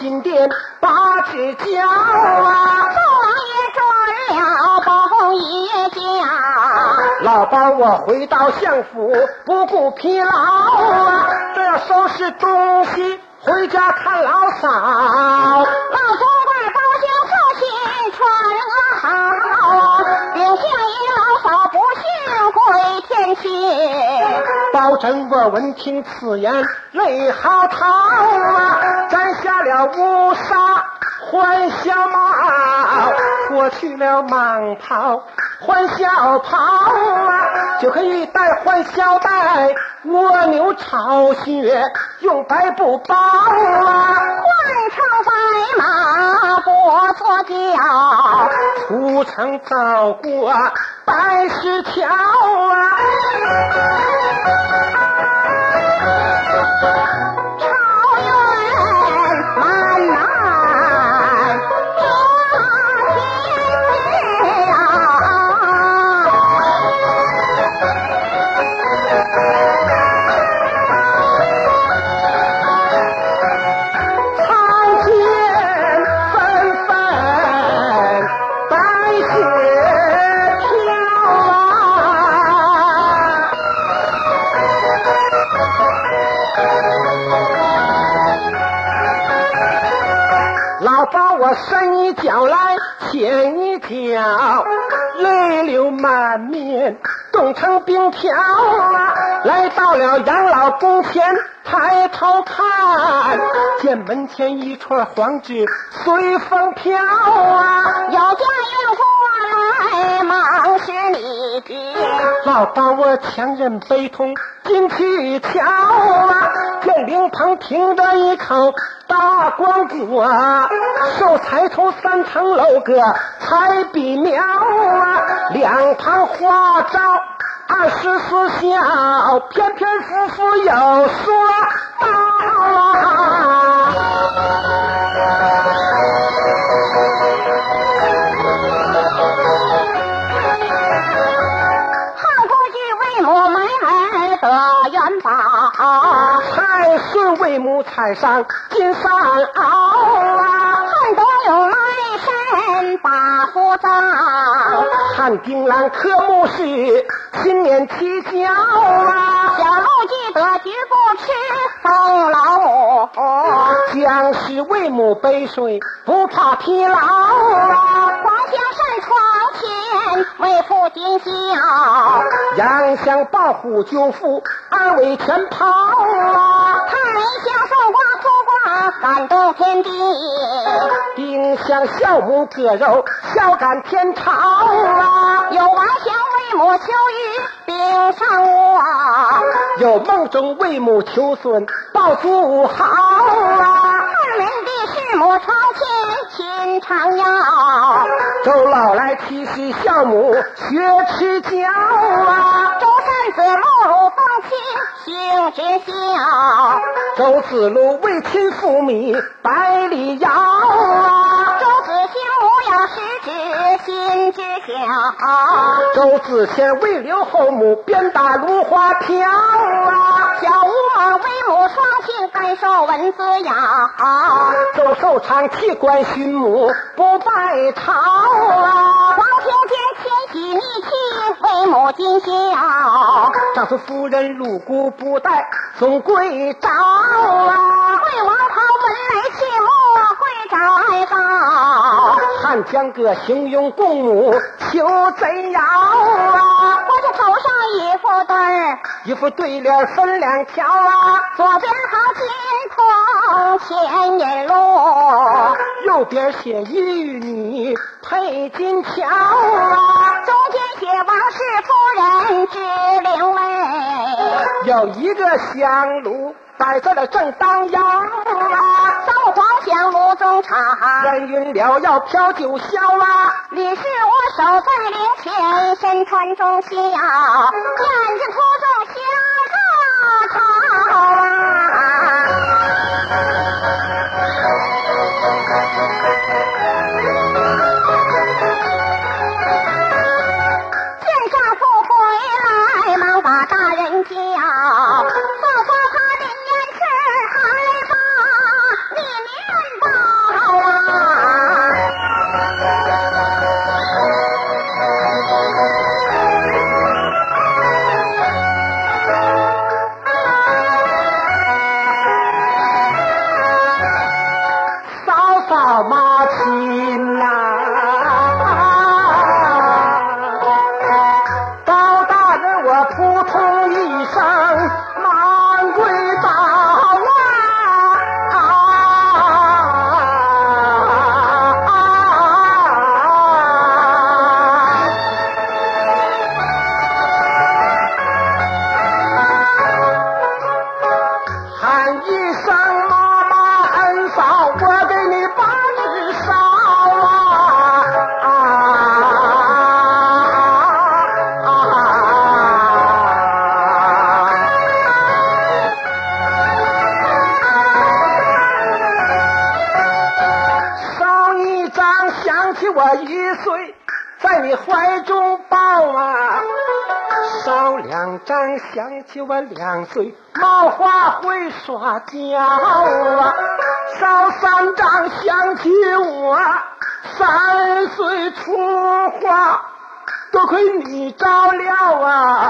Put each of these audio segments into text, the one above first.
金殿八只脚啊，宋王爷转了宝爷家，老包我回到相府不顾疲劳啊，这要收拾东西回家看老嫂。老祖官高兴父亲传好，领相爷老嫂不幸归天去。包拯我闻听此言泪嚎啕啊，了乌纱换小帽，脱去了蟒袍换小袍啊，就可以戴换小带，蜗牛巢穴用白布包啊，换成白马过左脚，出城走过白石桥啊。牵一脚，泪流满面，冻成冰条啊！来到了养老宫前，抬头看，见门前一串黄纸随风飘啊！有家运过来，忙是你爹。老包我强忍悲痛进去瞧啊，见灵棚停着一口大光子啊，寿彩头三层楼阁彩笔描啊，两旁花招二十四孝，偏偏夫妇有说道啊。汉故居为母埋儿的元宝，孙为母踩上金三鳌啊，汉德勇来身把夫葬，汉丁兰科目是新年起脚啊，小路记得绝不吃风老母。将士为母背水不怕疲劳啊，黄香山床前为父尽孝，杨香抱虎救父二位全抛啊，太香送瓜出瓜感动天地。丁香孝母割肉孝感天朝啊，有王祥为母求雨冰上我，有梦中为母求孙抱祖好啊。二门的师母朝前亲人常要。周老来提携孝母学持教啊，周三子路风清行知孝，周子路为亲父米百里遥啊，周子兴母要失之心知晓，周子谦为留后母鞭打芦花飘啊，小吴猛为母双亲甘受文字呀，周寿昌弃官寻母不拜朝啊，王平见千禧逆亲为母尽孝，丈夫夫人入姑不待总归招啊，魏王朝本来其母会招来报。汉江哥雄勇共母求贼谣啊，头上一副对儿，一副对联分两条啊，左边好金童千年路，右边写玉女配金桥啊，中间写王氏夫人知灵位。有一个香炉摆在了正当阳啊，三皇香炉中茶，烟云缭绕飘九霄啊，李是我守在灵前，身穿中孝，眼睛途中香茶草啊。张想起我两岁，冒花会耍娇啊；烧三张想起我三岁出花，多亏你照料啊；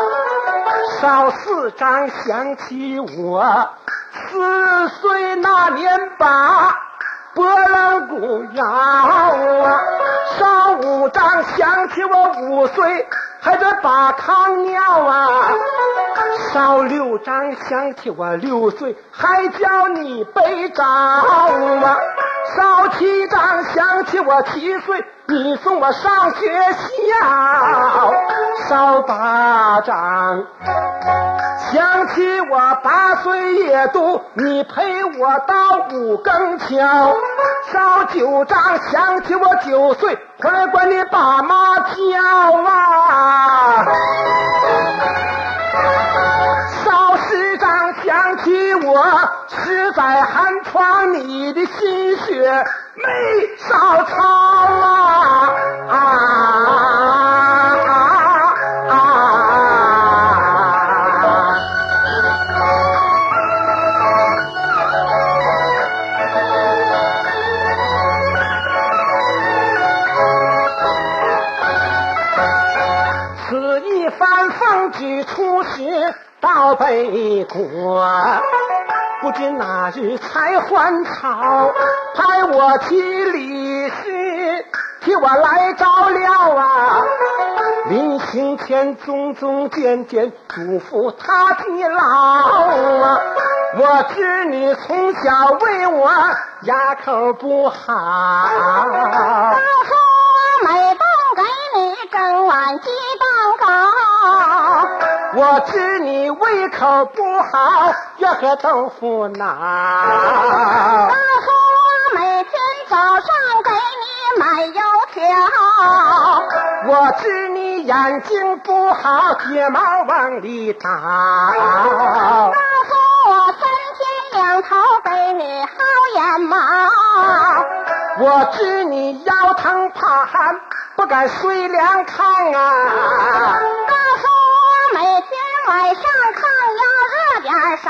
烧四张想起我四岁那年把波浪鼓摇啊；烧五张想起我五岁。还得把炕尿啊！烧六张想起我六岁，还叫你背着啊！烧七张想起我七岁，你送我上学校；烧八张想起我八岁夜读，你陪我到五更桥；烧九张想起我九岁，快管你爸妈叫啊！烧十张想起我十载寒窗，你的心血没烧潮啊啊啊。为国，不知哪日才还朝，派我去李氏替我来照料啊。临行前种种渐渐嘱咐他的老啊，我知你从小为我牙口不好。当初每当给你蒸碗鸡，我知你胃口不好，要喝豆腐脑。当初我每天早上给给你买油条。我知你眼睛不好，睫毛往里告打。诉我三天两头给你薅眼毛。我知你腰疼怕寒，不敢睡凉炕啊。晚上炕要热点烧。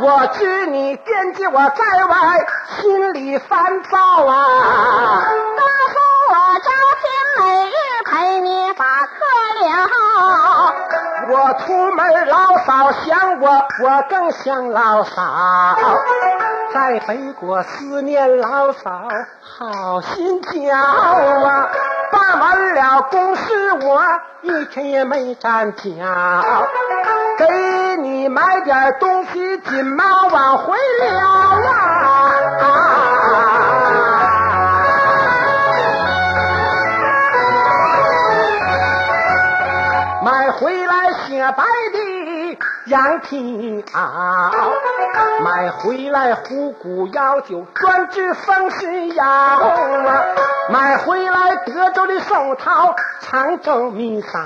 我知你惦记我在外，心里烦躁啊。告诉我朝天每日陪你把客聊。我出门老嫂想我，我更想老嫂。在北国思念老嫂，好心焦啊！完了公事，我一天也没沾脚。给你买点东西，金毛往回了啊！买回来雪白的羊皮袄，买回来虎骨药酒专治风湿药啊，买回来德州的寿桃常州米枣，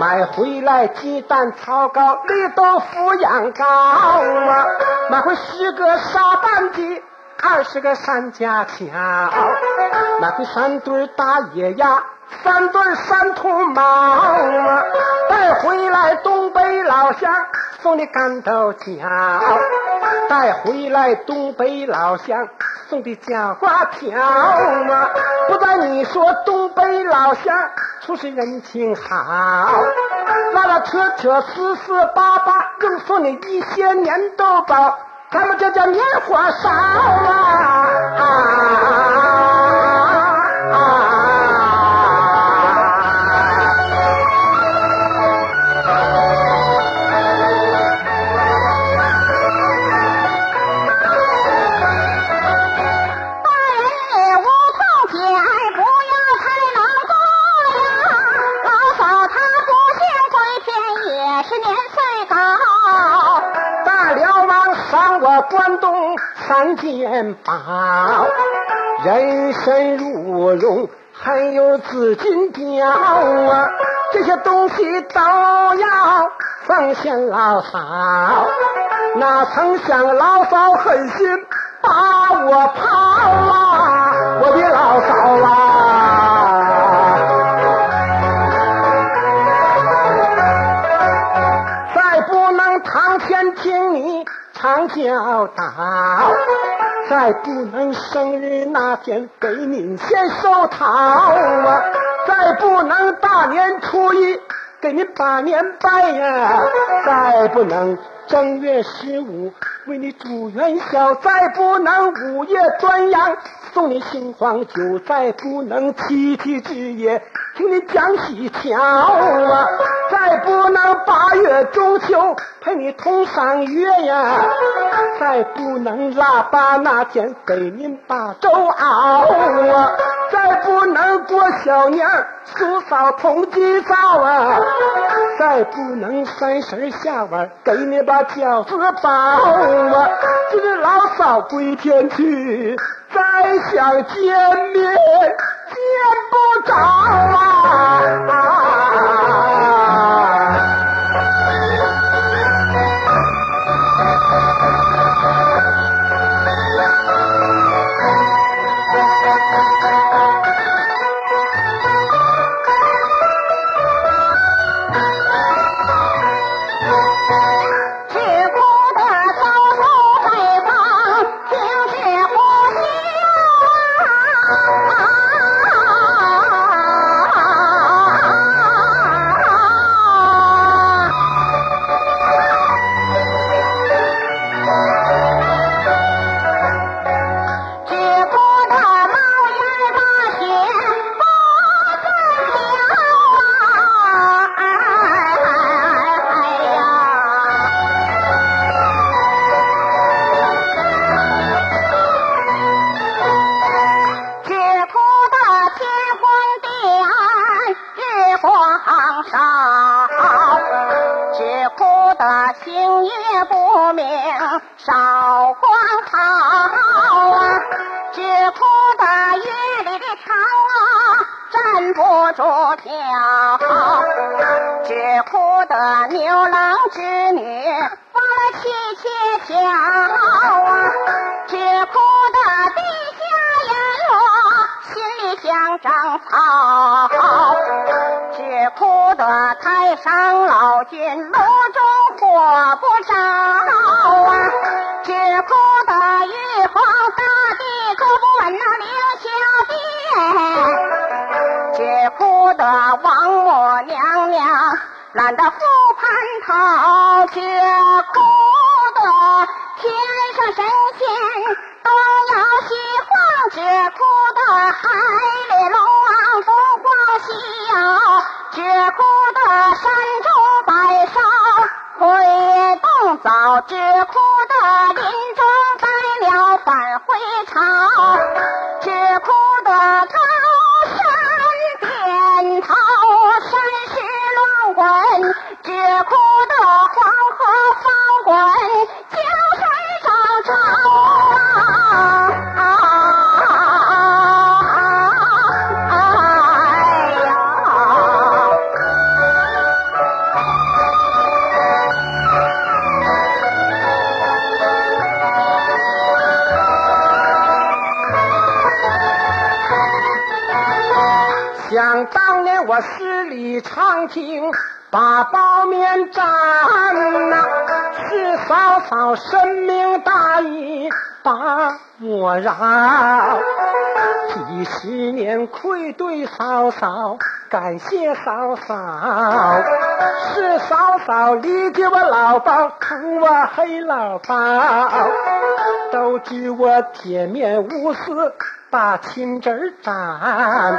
买回来鸡蛋草糕绿豆腐羊羔啊，买回十个沙蛋鸡。二十个山家桥，买回三对大野鸭，三对山兔毛啊，带回来东北老乡送的干豆角，带回来东北老乡送的酱瓜条啊，不在你说东北老乡处事人情好，拉拉扯扯四四八八，更送你一些粘豆包。他们这叫年货少啊！啊三件宝，人参鹿茸还有紫金貂啊，这些东西都要奉献老嫂。哪曾想老嫂狠心把我抛啊，我的老嫂啊！再不能堂前听你常教导，再不能生日那天给您献寿桃啊，再不能大年初一给您把年拜呀，再不能正月十五为你煮元宵，再不能午夜端阳送你杏黄酒，再不能七夕之夜听你讲喜桥啊，再不能八月中秋陪你同赏月呀，再不能腊八那天给您把粥熬啊，再不能过小年儿叔嫂同祭灶啊，再不能三十下晚给你把饺子包啊，今日老嫂归天去，再想见面。见不着啊！长草，只哭得太上老君炉中火不着啊，只哭得玉皇大帝可不闻那凌霄殿，只哭得王母娘娘懒得复蟠桃，只哭想当年我十里长亭把包面战呐、是嫂嫂深明大义把我饶。几十年愧对嫂嫂，感谢嫂嫂，是嫂嫂理解我老包，疼我黑老包，都知我铁面无私，把亲侄儿斩。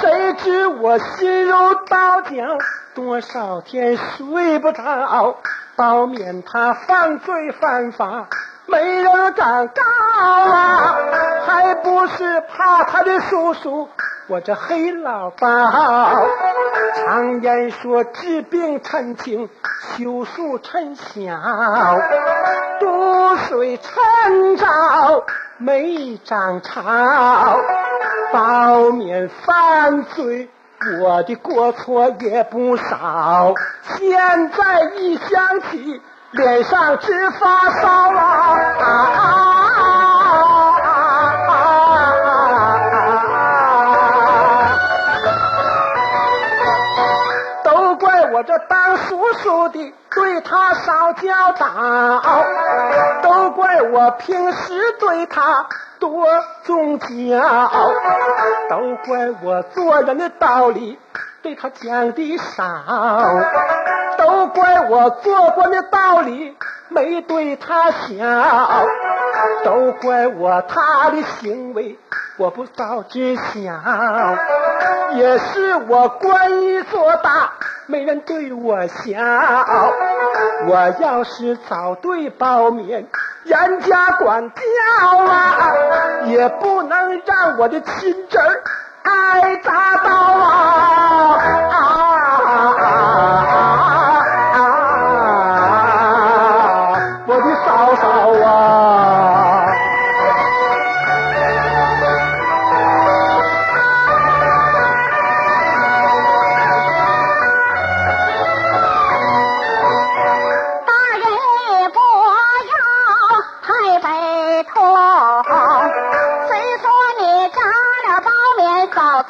谁知我心如刀绞，多少天睡不着。包勉他犯罪犯法，没人敢告啊，还不是怕他的叔叔我这黑老包。常言说治病趁轻，修树趁小，渡水趁早，没涨潮。包面犯罪，我的过错也不少。现在一想起，脸上直发烧啊！啊啊当叔叔的对他少教导，都怪我平时对他多纵教，都怪我做人的道理对他讲的少，都怪我做官的道理没对他小，都怪我他的行为我不早知晓，也是我官一做大，没人对我笑。我要是早对包面严加管教啊，也不能让我的亲侄儿挨砸刀！啊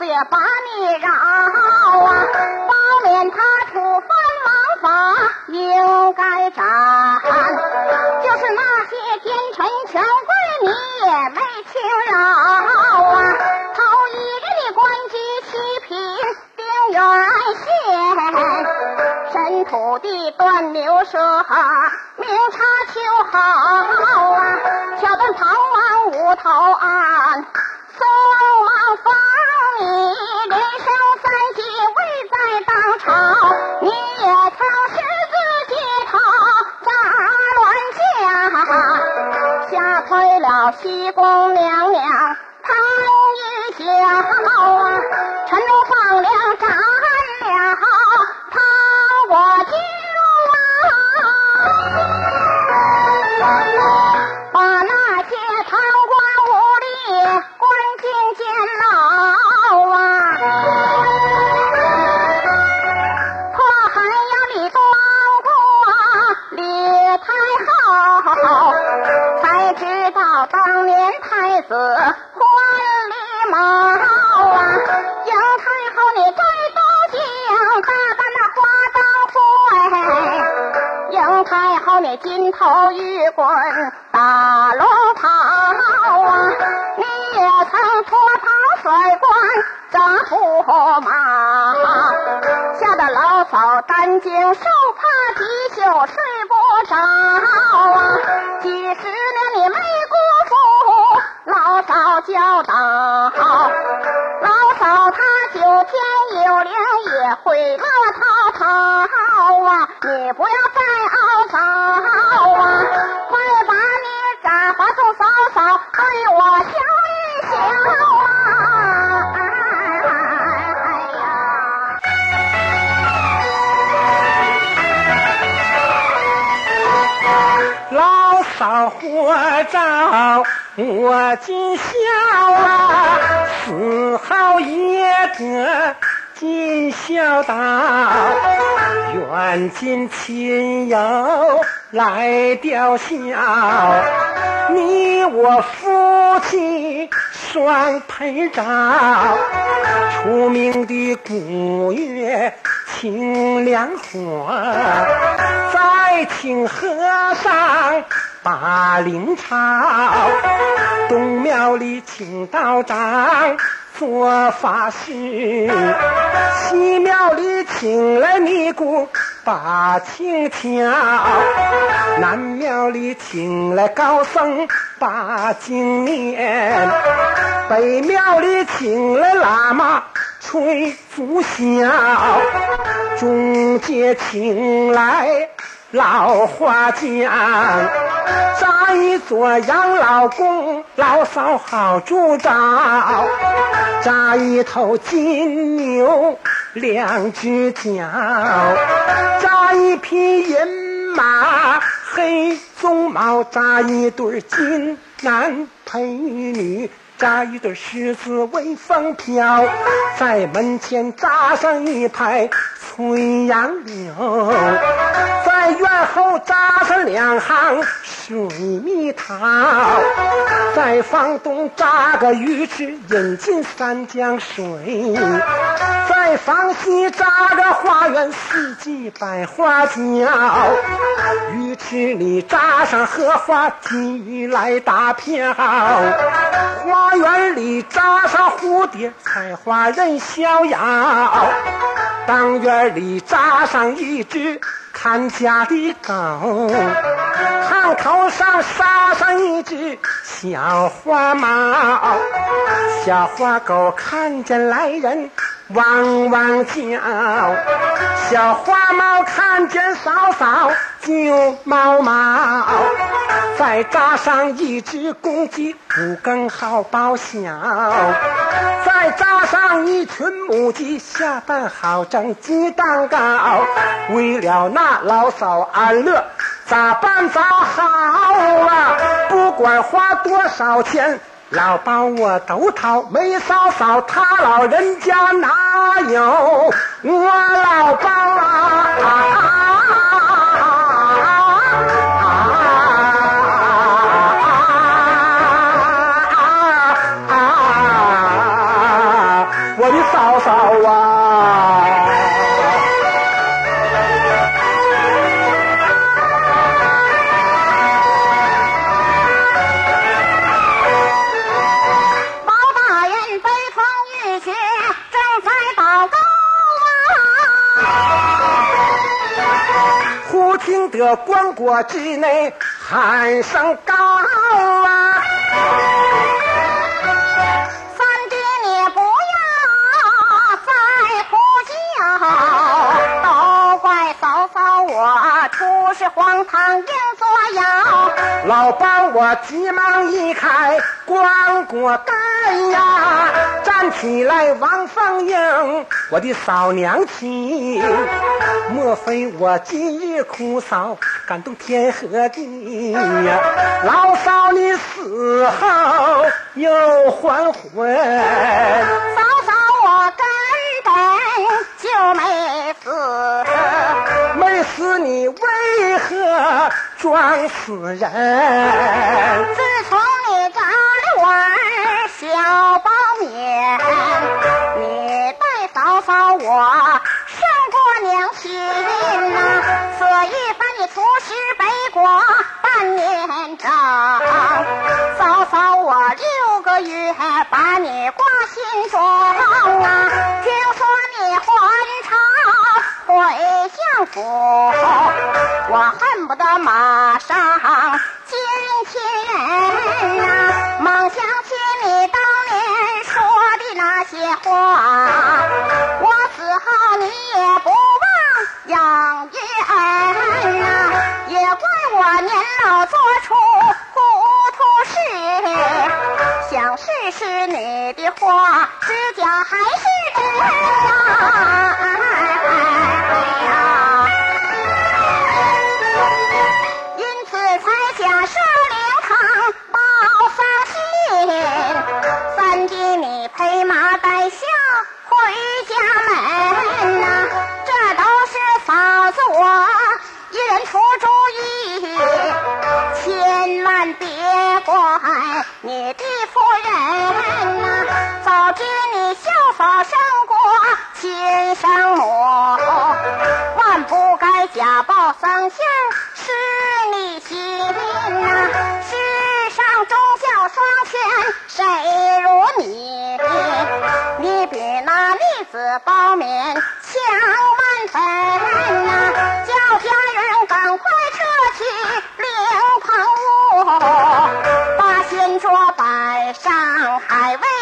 也把你饶啊。包面他触犯王法，应该斩。就是那些奸臣权贵，你也没轻饶啊。头一日你官居七品定远县。神土地断流蛇，明察秋毫啊！挑断唐王无头案，西宫娘娘金头玉棍大龙袍啊！你也曾脱袍甩冠扎驸马，吓得老嫂担惊受怕，几宿睡不着啊！几十年你没辜负老嫂教导，照我尽孝啊，死后也得尽孝道。愿尽亲友来吊孝，你我夫妻双陪照。出名的古月清凉花，再请和尚把灵抄。东庙里请道长做法事，西庙里请来尼姑把情敲，南庙里请来高僧把经念，北庙里请来喇嘛吹拂箫，中间请来老花匠，扎一座养老宫，老嫂好住着；扎一头金牛，两只脚；扎一匹银马，黑鬃毛；扎一对金男配女。扎一对狮子威风飘，在门前扎上一排翠杨柳，在院后扎上两行水蜜桃，在房东扎个鱼池引进三江水，在房西扎个花园四季百花娇，鱼池里扎上荷花金鱼来打漂，花园里扎上蝴蝶，采花人逍遥。当院里扎上一只看家的狗，炕头上撒上一只小花猫。小花狗看见来人，汪汪叫；小花猫看见嫂嫂，就毛毛。再扎上一只公鸡，五更好报晓；再扎上一群母鸡，下蛋好蒸鸡蛋糕。为了那老嫂安乐，咋办咋好啊？不管花多少钱，老包我都掏。没嫂嫂，他老人家哪有我老包啊！之内喊声高啊！三爹你不要再呼叫，都怪嫂嫂我出事荒唐硬作妖。老帮我急忙一开棺椁盖呀，站起来王凤英，我的嫂娘亲，莫非我今日哭丧感动天和地呀老嫂你死后又还魂嫂嫂我根本就没死没死你为何装死人？自从你找了我儿小包勉你带嫂嫂我 Passa 报丧信是你亲呐世上忠孝双全谁如你你比那栗子包勉强万分呐叫家人赶快撤去灵棚屋把新桌摆上还未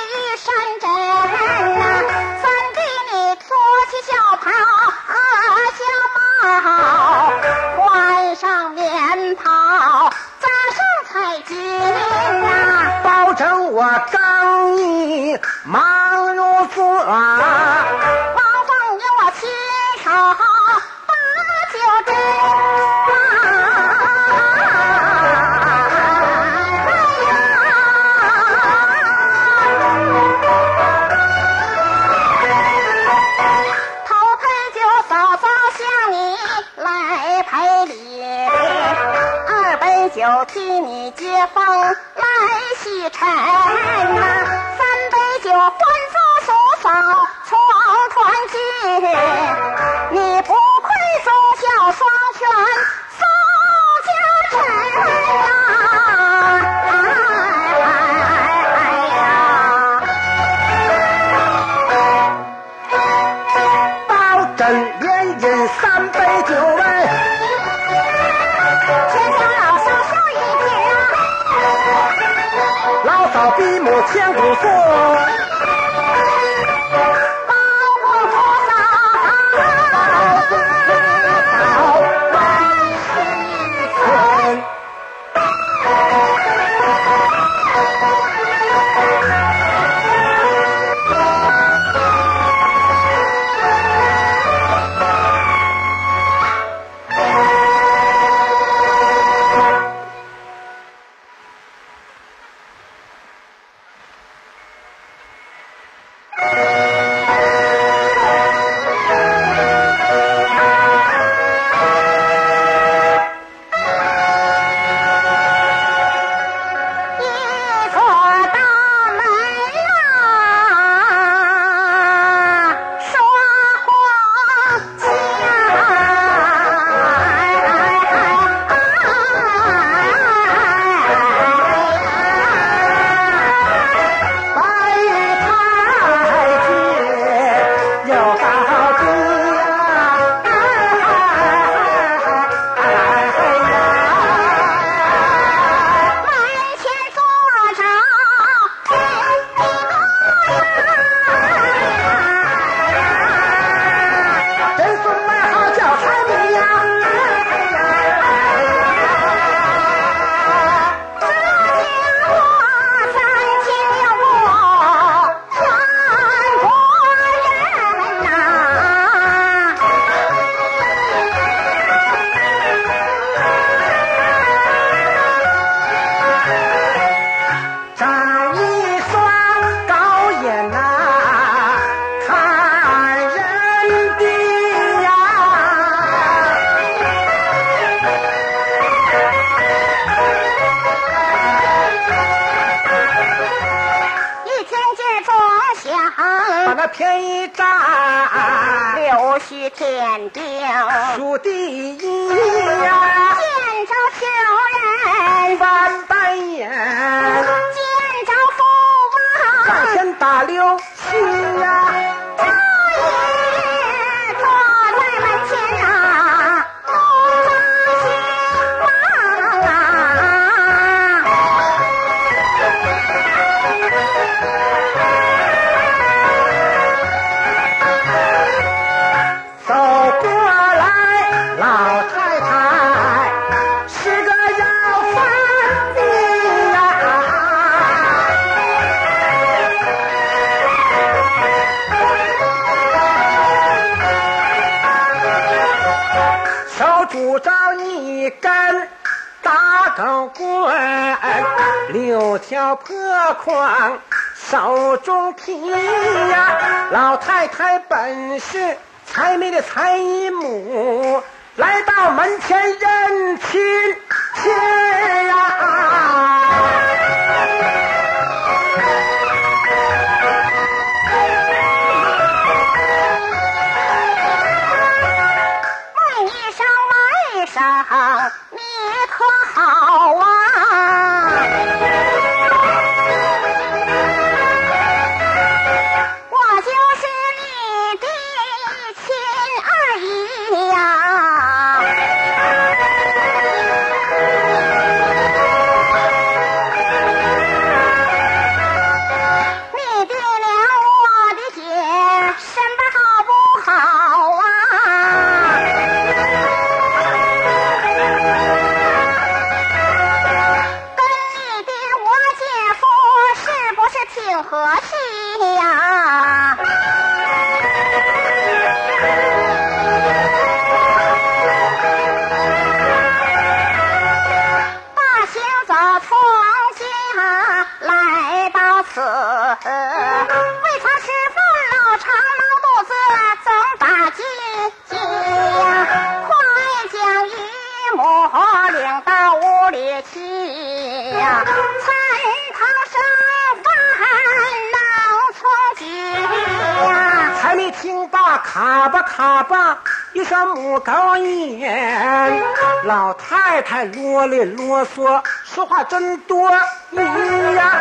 真多咦呀！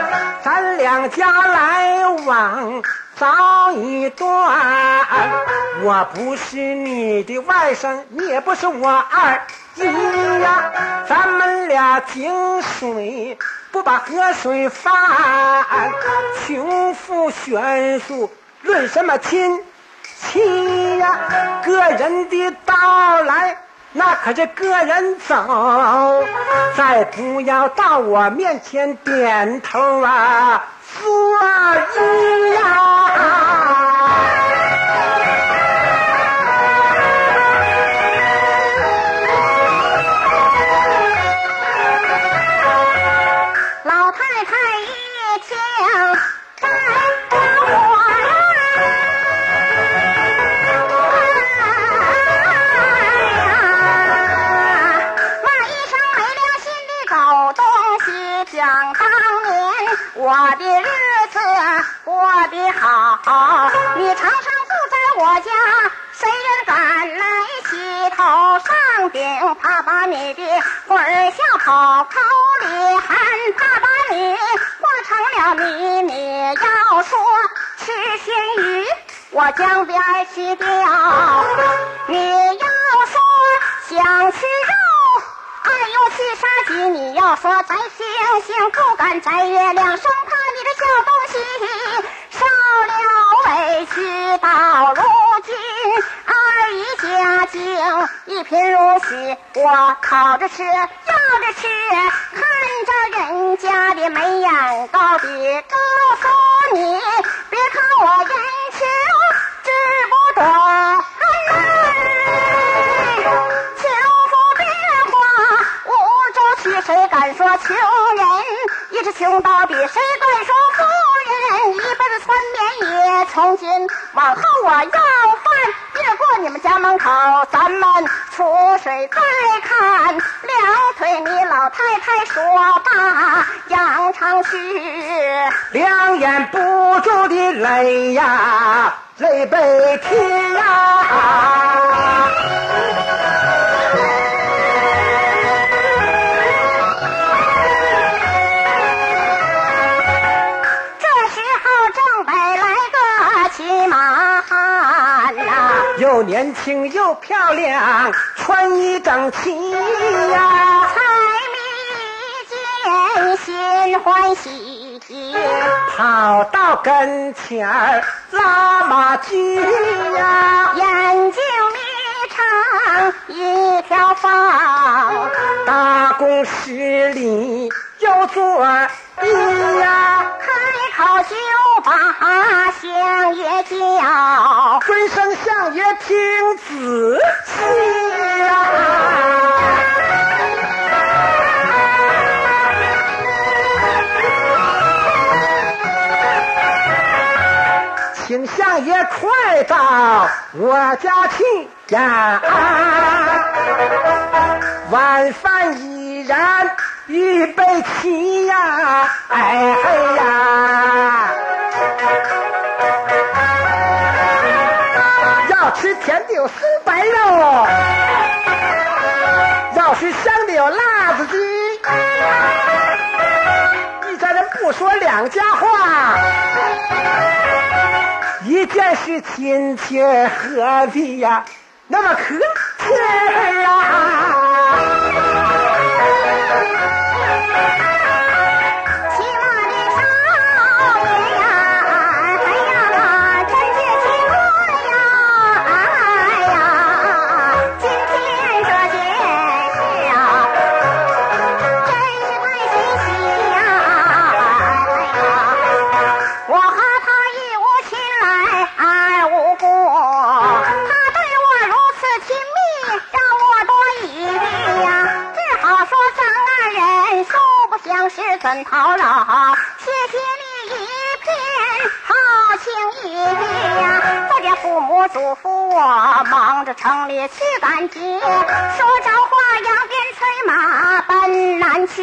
咱两家来往早已断，我不是你的外甥，你也不是我二姨呀，咱们俩井水不把河水泛，穷富悬殊论什么亲？亲呀，个人的到来，那可是个人走。再不要到我面前点头啊，作揖呀！啊的日子过得好，你常常住在我家，谁人敢来洗头上顶？怕把你的魂儿吓跑，口里喊怕把你化成了泥。你。要说吃鲜鱼，我江边去钓；你要说想吃肉。哎呦，去杀鸡！你要说摘星星，不敢摘月亮，生怕东西受了委屈，到如今二姨家境一贫如洗，我烤着吃，要着吃，看着人家的眉眼高低，告诉你，别看我眼球，知不懂。谁敢说穷人一直穷到底？谁敢说富人一辈子穿棉衣？从今往后我要饭越过你们家门口，咱们出水再看。两腿你老太太说罢，扬长须，两眼不住的泪呀，泪被天呀。又年轻又漂亮，穿衣整齐呀。财迷见心欢喜，跑到跟前儿拉马驹呀，眼睛眯成一条缝，大公十里有座揖呀，好就把相爷叫。尊声相爷听仔细呀。请相爷快到我家去呀！晚饭已然预备起呀！哎哎呀！要吃甜的有酥白肉，要吃香的有辣子鸡。一家人不说两家话。一件事亲切，何必呀那么客气啊？Thank you. 相识，怎讨扰？谢谢你一片好情意呀！我的父母嘱咐我，忙着城里去赶集，说着话扬鞭催马奔南去。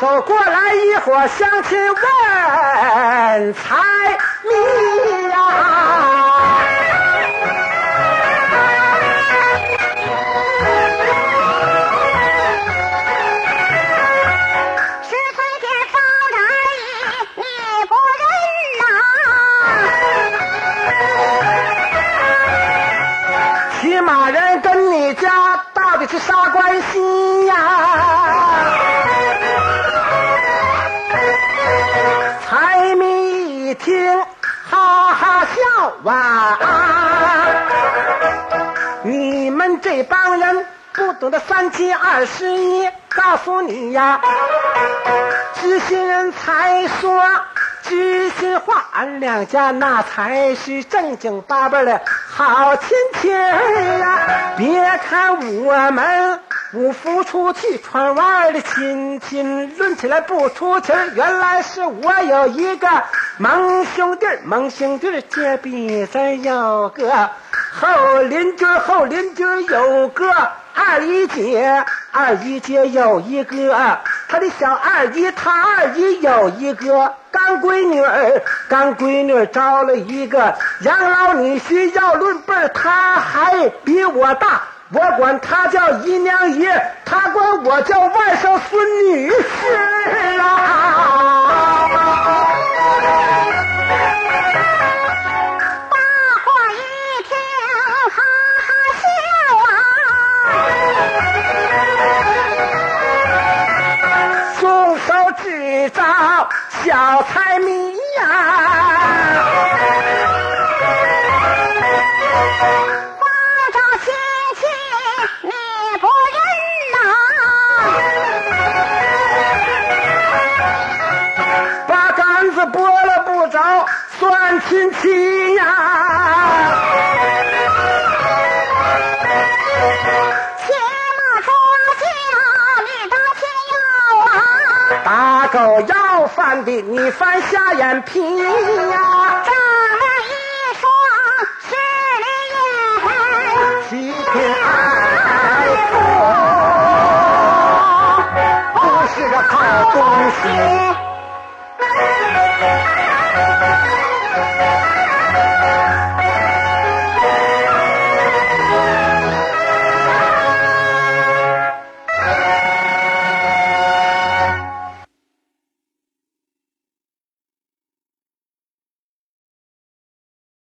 走过来一伙乡亲问财是啥关系呀？财迷一听，哈哈笑啊！你们这帮人不懂得三七二十一，告诉你呀，知心人才说知心话，俺两家那才是正经八百的好亲戚呀！别看我们五福出去串玩的亲戚，论起来不出奇儿原来是我有一个蒙兄弟蒙，兄弟儿这鼻子有个后邻居，后邻居有个二姨姐，二姨姐有一个他的小二姨，他二姨有一个干闺女儿，干闺女儿招了一个养老女婿，要论辈儿他还比我大。我管他叫姨娘爷，他管我叫外甥孙女婿啊！